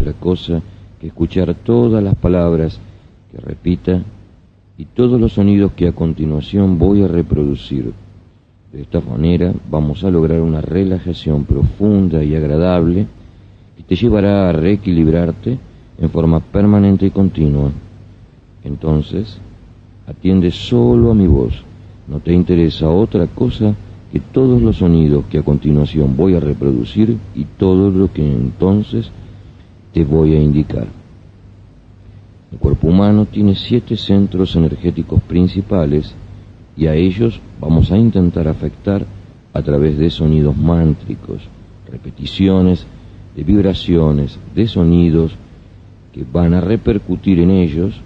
otra cosa que escuchar todas las palabras que repita y todos los sonidos que a continuación voy a reproducir. De esta manera vamos a lograr una relajación profunda y agradable que te llevará a reequilibrarte en forma permanente y continua. Entonces, atiende solo a mi voz, no te interesa otra cosa que todos los sonidos que a continuación voy a reproducir y todo lo que entonces te voy a indicar. El cuerpo humano tiene siete centros energéticos principales y a ellos vamos a intentar afectar a través de sonidos mántricos, repeticiones de vibraciones, de sonidos que van a repercutir en ellos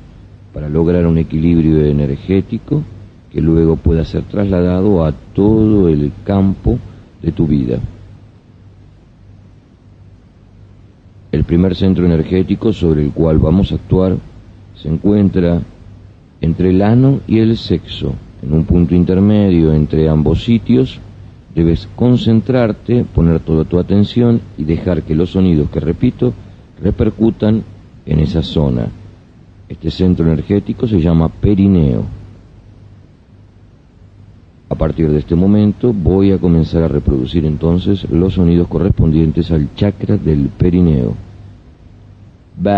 para lograr un equilibrio energético que luego pueda ser trasladado a todo el campo de tu vida. El primer centro energético sobre el cual vamos a actuar se encuentra entre el ano y el sexo, en un punto intermedio entre ambos sitios. Debes concentrarte, poner toda tu atención y dejar que los sonidos que repito repercutan en esa zona. Este centro energético se llama perineo. A partir de este momento voy a comenzar a reproducir entonces los sonidos correspondientes al chakra del perineo. Bye.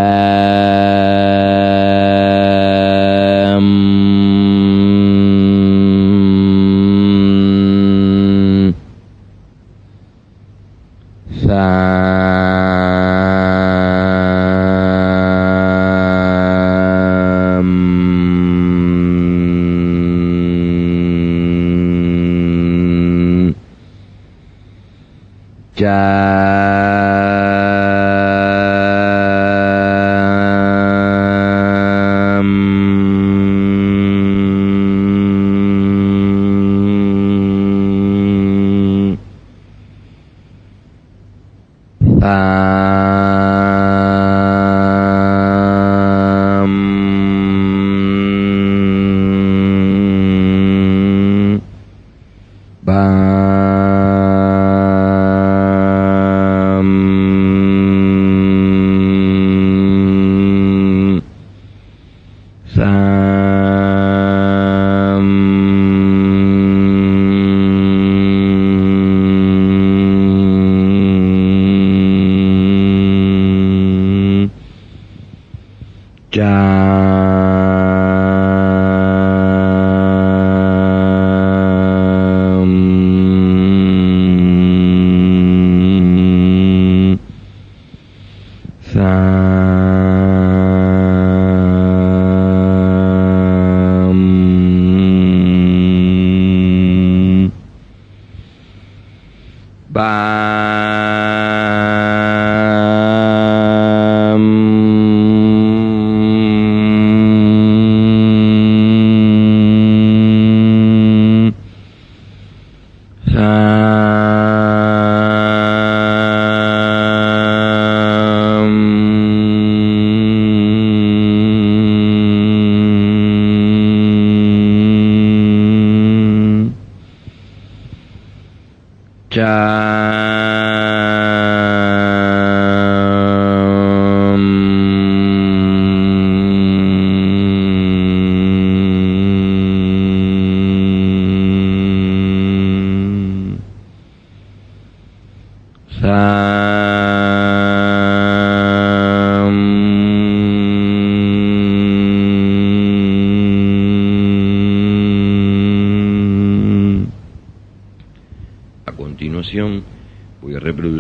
Voy a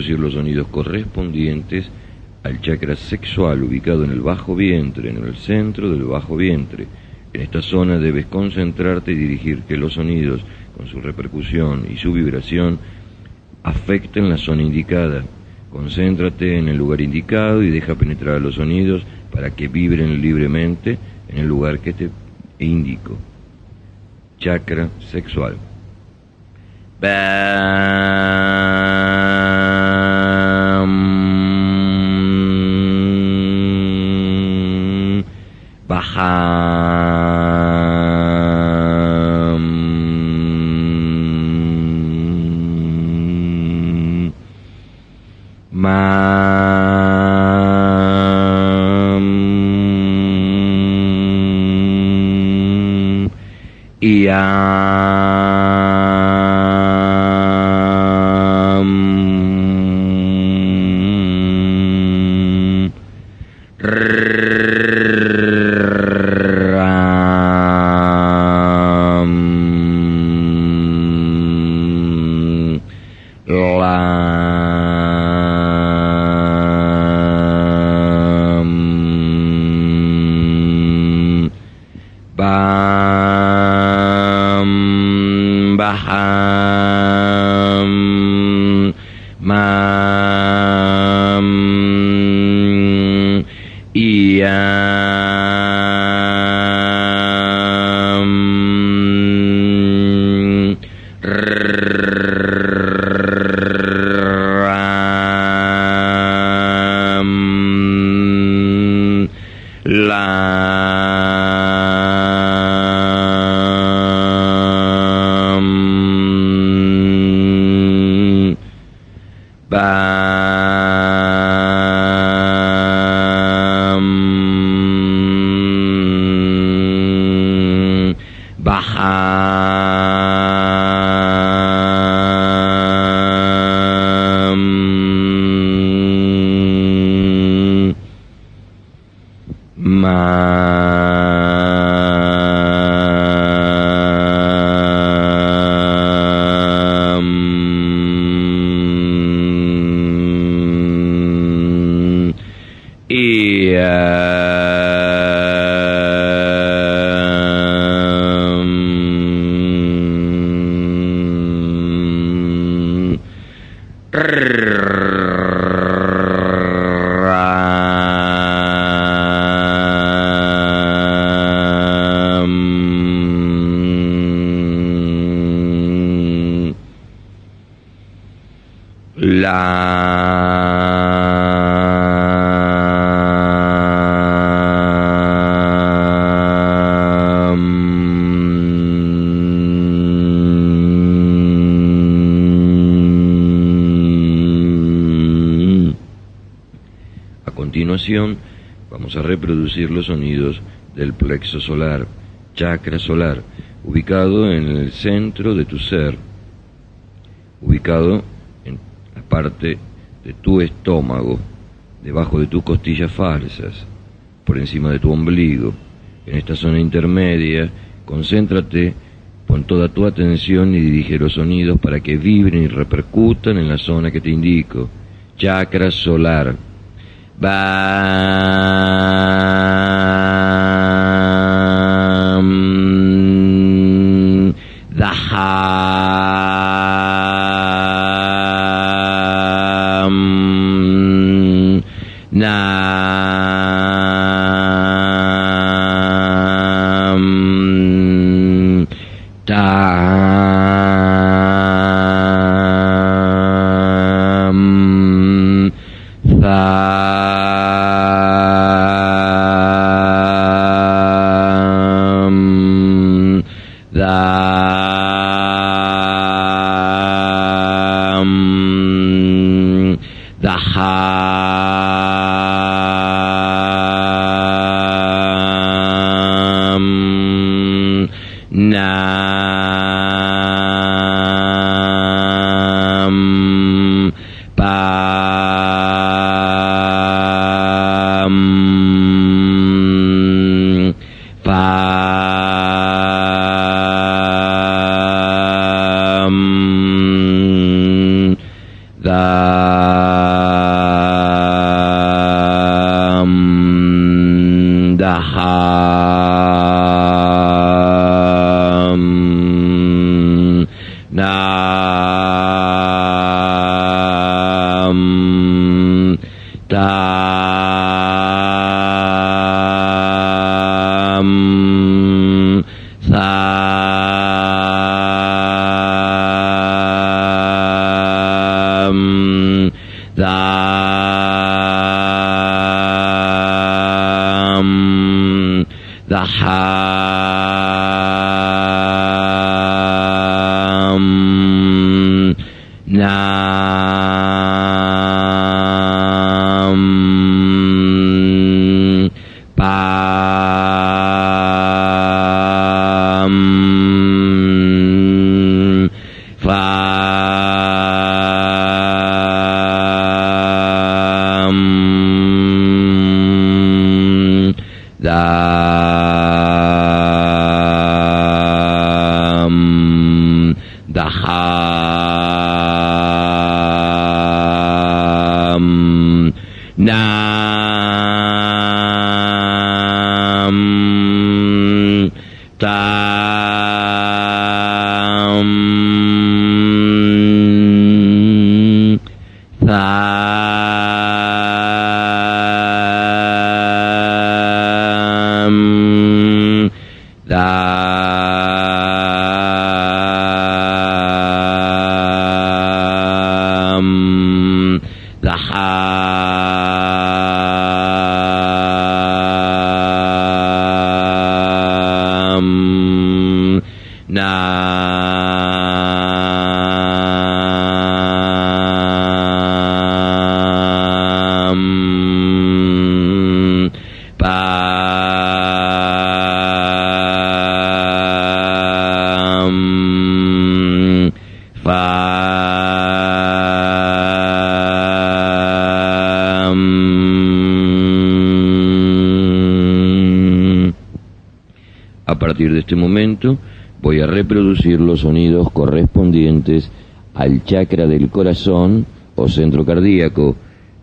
reproducir los sonidos correspondientes al chakra sexual ubicado en el bajo vientre, en el centro del bajo vientre. En esta zona debes concentrarte y dirigir que los sonidos, con su repercusión y su vibración, afecten la zona indicada. Concéntrate en el lugar indicado y deja penetrar los sonidos para que vibren libremente en el lugar que te indico. Chakra sexual. Bam. Ram. Mam. Iam. Bye. A reproducir los sonidos del plexo solar, chakra solar, ubicado en el centro de tu ser, ubicado en la parte de tu estómago, debajo de tus costillas falsas, por encima de tu ombligo. En esta zona intermedia, concéntrate, pon toda tu atención y dirige los sonidos para que vibren y repercutan en la zona que te indico. Chakra solar Bye. Nah. A partir de este momento voy a reproducir los sonidos correspondientes al chakra del corazón o centro cardíaco.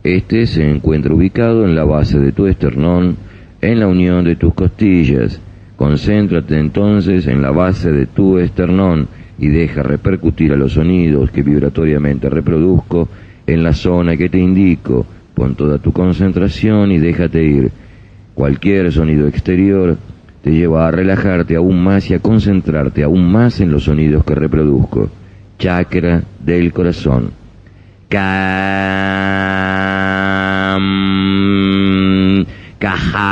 Este se encuentra ubicado en la base de tu esternón, en la unión de tus costillas. Concéntrate entonces en la base de tu esternón y deja repercutir a los sonidos que vibratoriamente reproduzco en la zona que te indico. Pon toda tu concentración y déjate ir. Cualquier sonido exterior te lleva a relajarte aún más y a concentrarte aún más en los sonidos que reproduzco. Chakra del corazón. Cam, gam,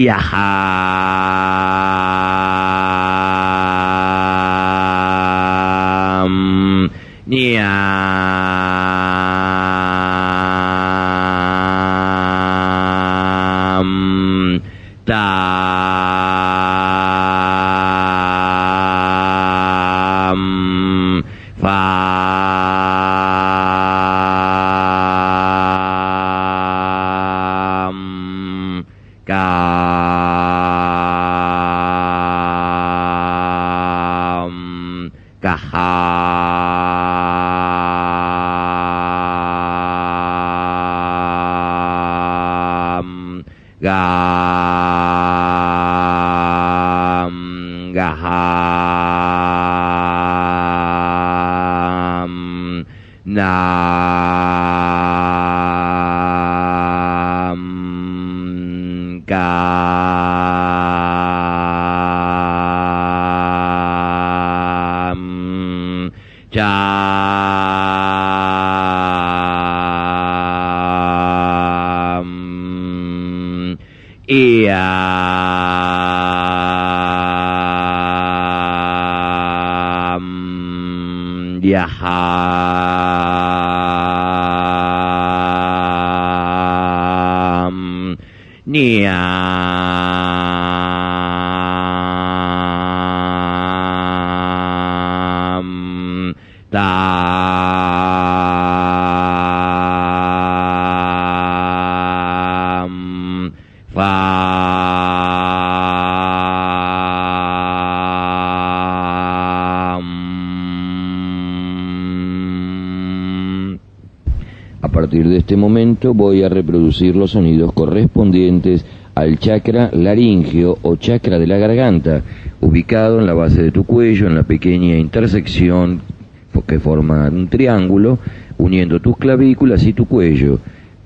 Yeah. Nah. A partir de este momento voy a reproducir los sonidos correspondientes al chakra laringeo o chakra de la garganta, ubicado en la base de tu cuello, en la pequeña intersección que forma un triángulo, uniendo tus clavículas y tu cuello.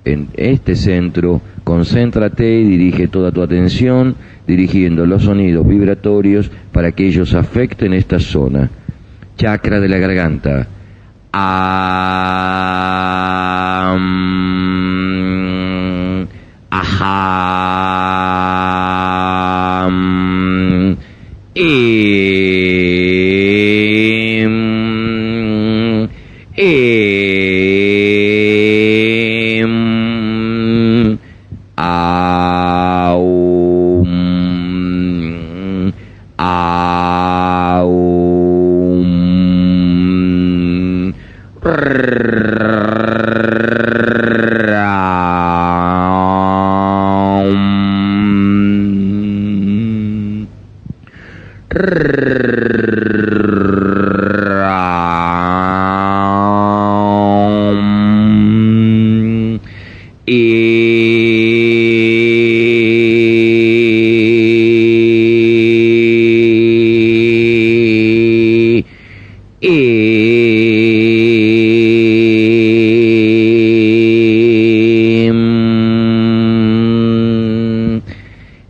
En este centro, concéntrate y dirige toda tu atención, dirigiendo los sonidos vibratorios para que ellos afecten esta zona. Chakra de la garganta. Am, aham, im,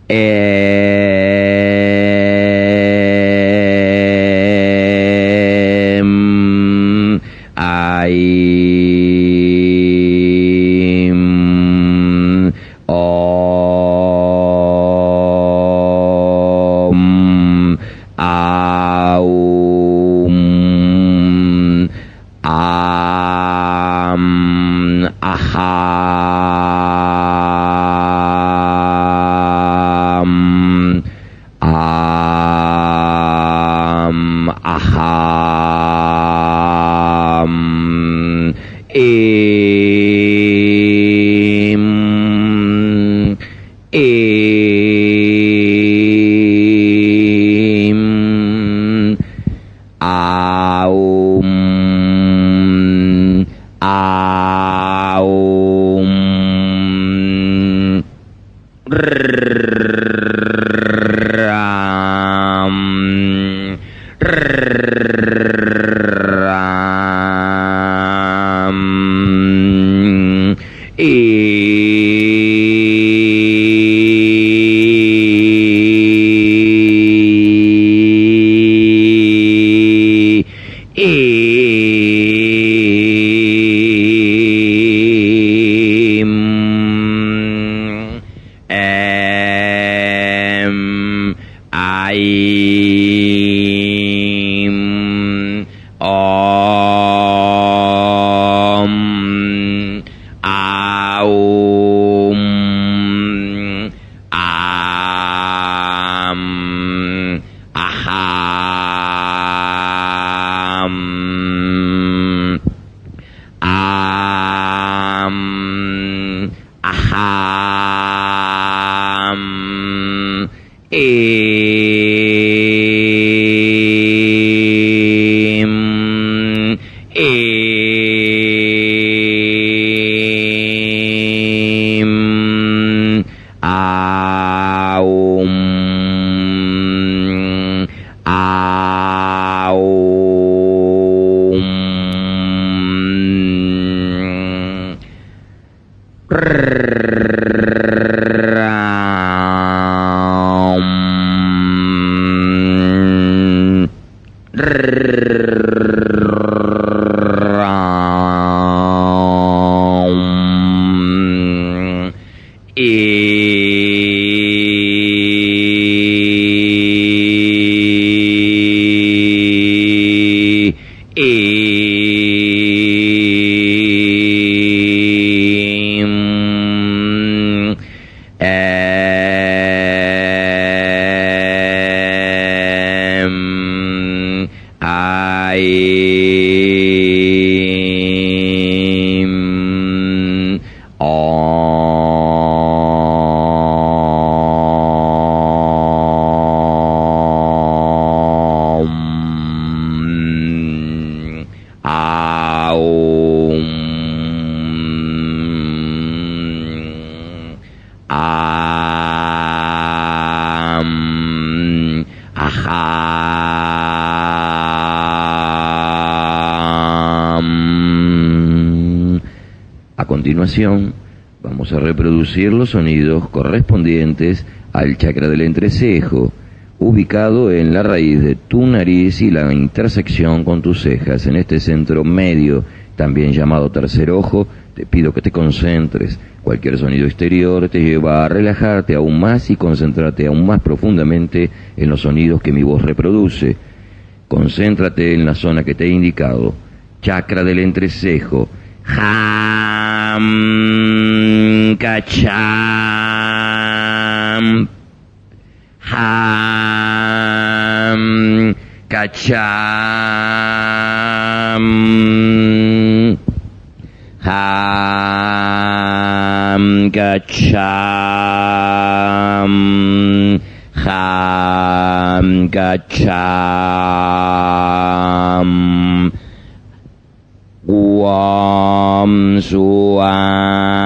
é, Ram. Ram. I- vamos a reproducir los sonidos correspondientes al chakra del entrecejo, ubicado en la raíz de tu nariz y la intersección con tus cejas, en este centro medio, también llamado tercer ojo, te pido que te concentres. Cualquier sonido exterior te lleva a relajarte aún más y concentrarte aún más profundamente en los sonidos que mi voz reproduce. Concéntrate en la zona que te he indicado. Chakra del entrecejo. Ham Kacham. Ham Kacham. Ham Kacham. Ham Kacham. Guam Suam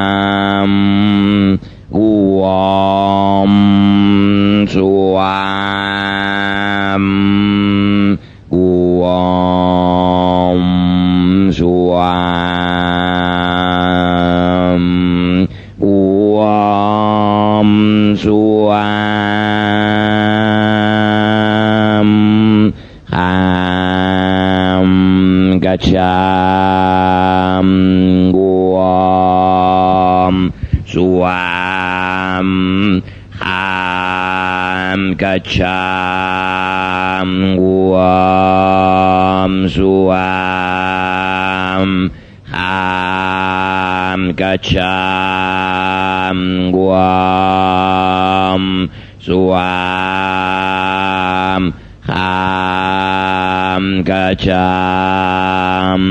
Suam Ham Gacham Guam Suam Ham Gacham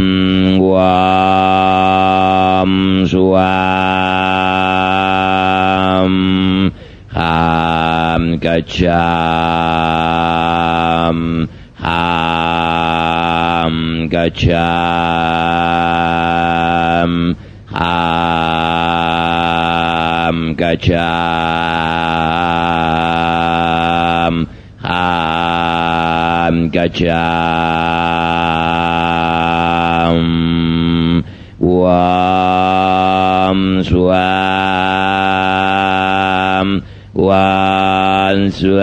Guam Suam Ham Gacham Ham Gacham. Ham Gacham. Ham Gacham. Wam Swam. Wan Swam.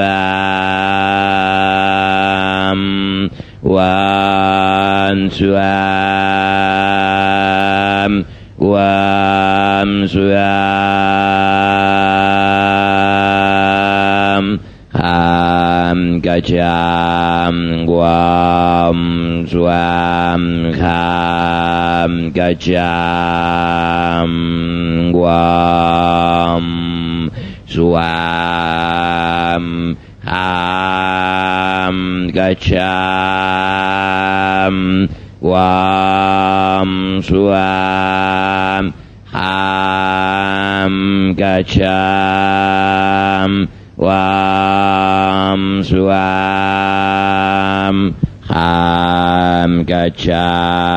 Wan Swam Wan Swam Ham Gacham Guam Swam Ham Gacham Guam Swam Ham Gacham Guam Swam Ham Gacham Wam Swam Ham Gacham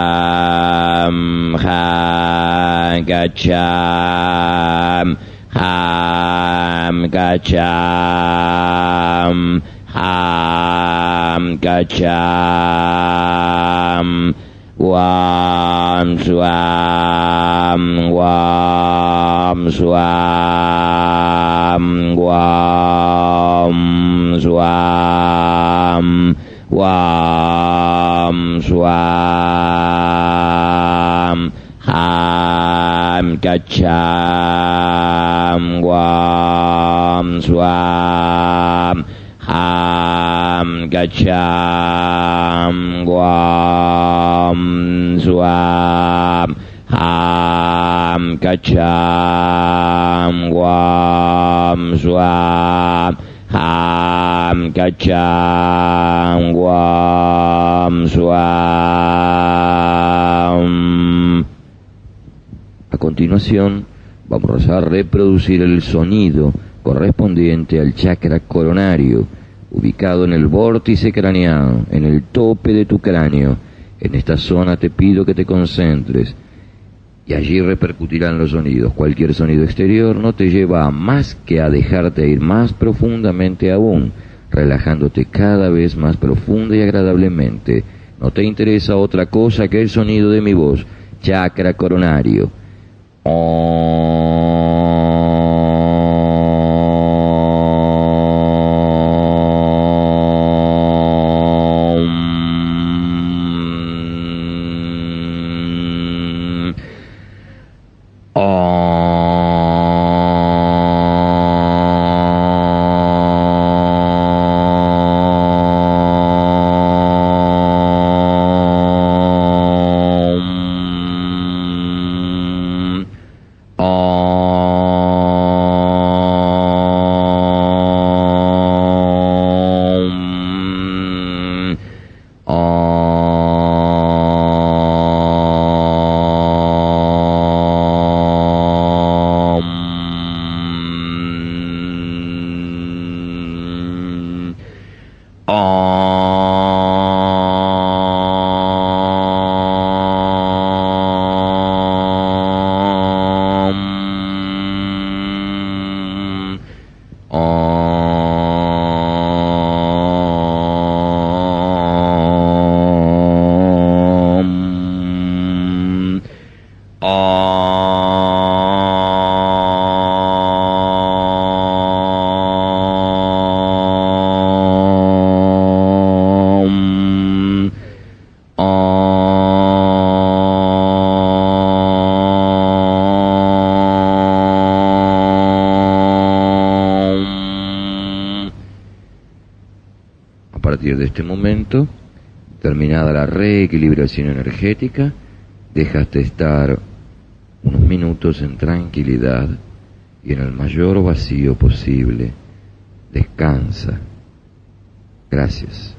Ham Gacham Ham Gacham Nam Kacam Wam Suam. Wam Suam. Wam Suam. Wam Suam. Ham Kacam Wam Suam. Ham Gacham Guam Swam Ham Gacham Guam Swam Ham Gacham Guam Swam A continuación vamos a reproducir el sonido correspondiente al chakra coronario ubicado en el vórtice craneal, en el tope de tu cráneo. En esta zona te pido que te concentres y allí repercutirán los sonidos. Cualquier sonido exterior no te lleva a más que a dejarte ir más profundamente aún. relajándote cada vez más profunda y agradablemente. No te interesa otra cosa que el sonido de mi voz. Chakra coronario. De este momento, terminada la reequilibración energética, dejaste estar unos minutos en tranquilidad y en el mayor vacío posible. Descansa. Gracias.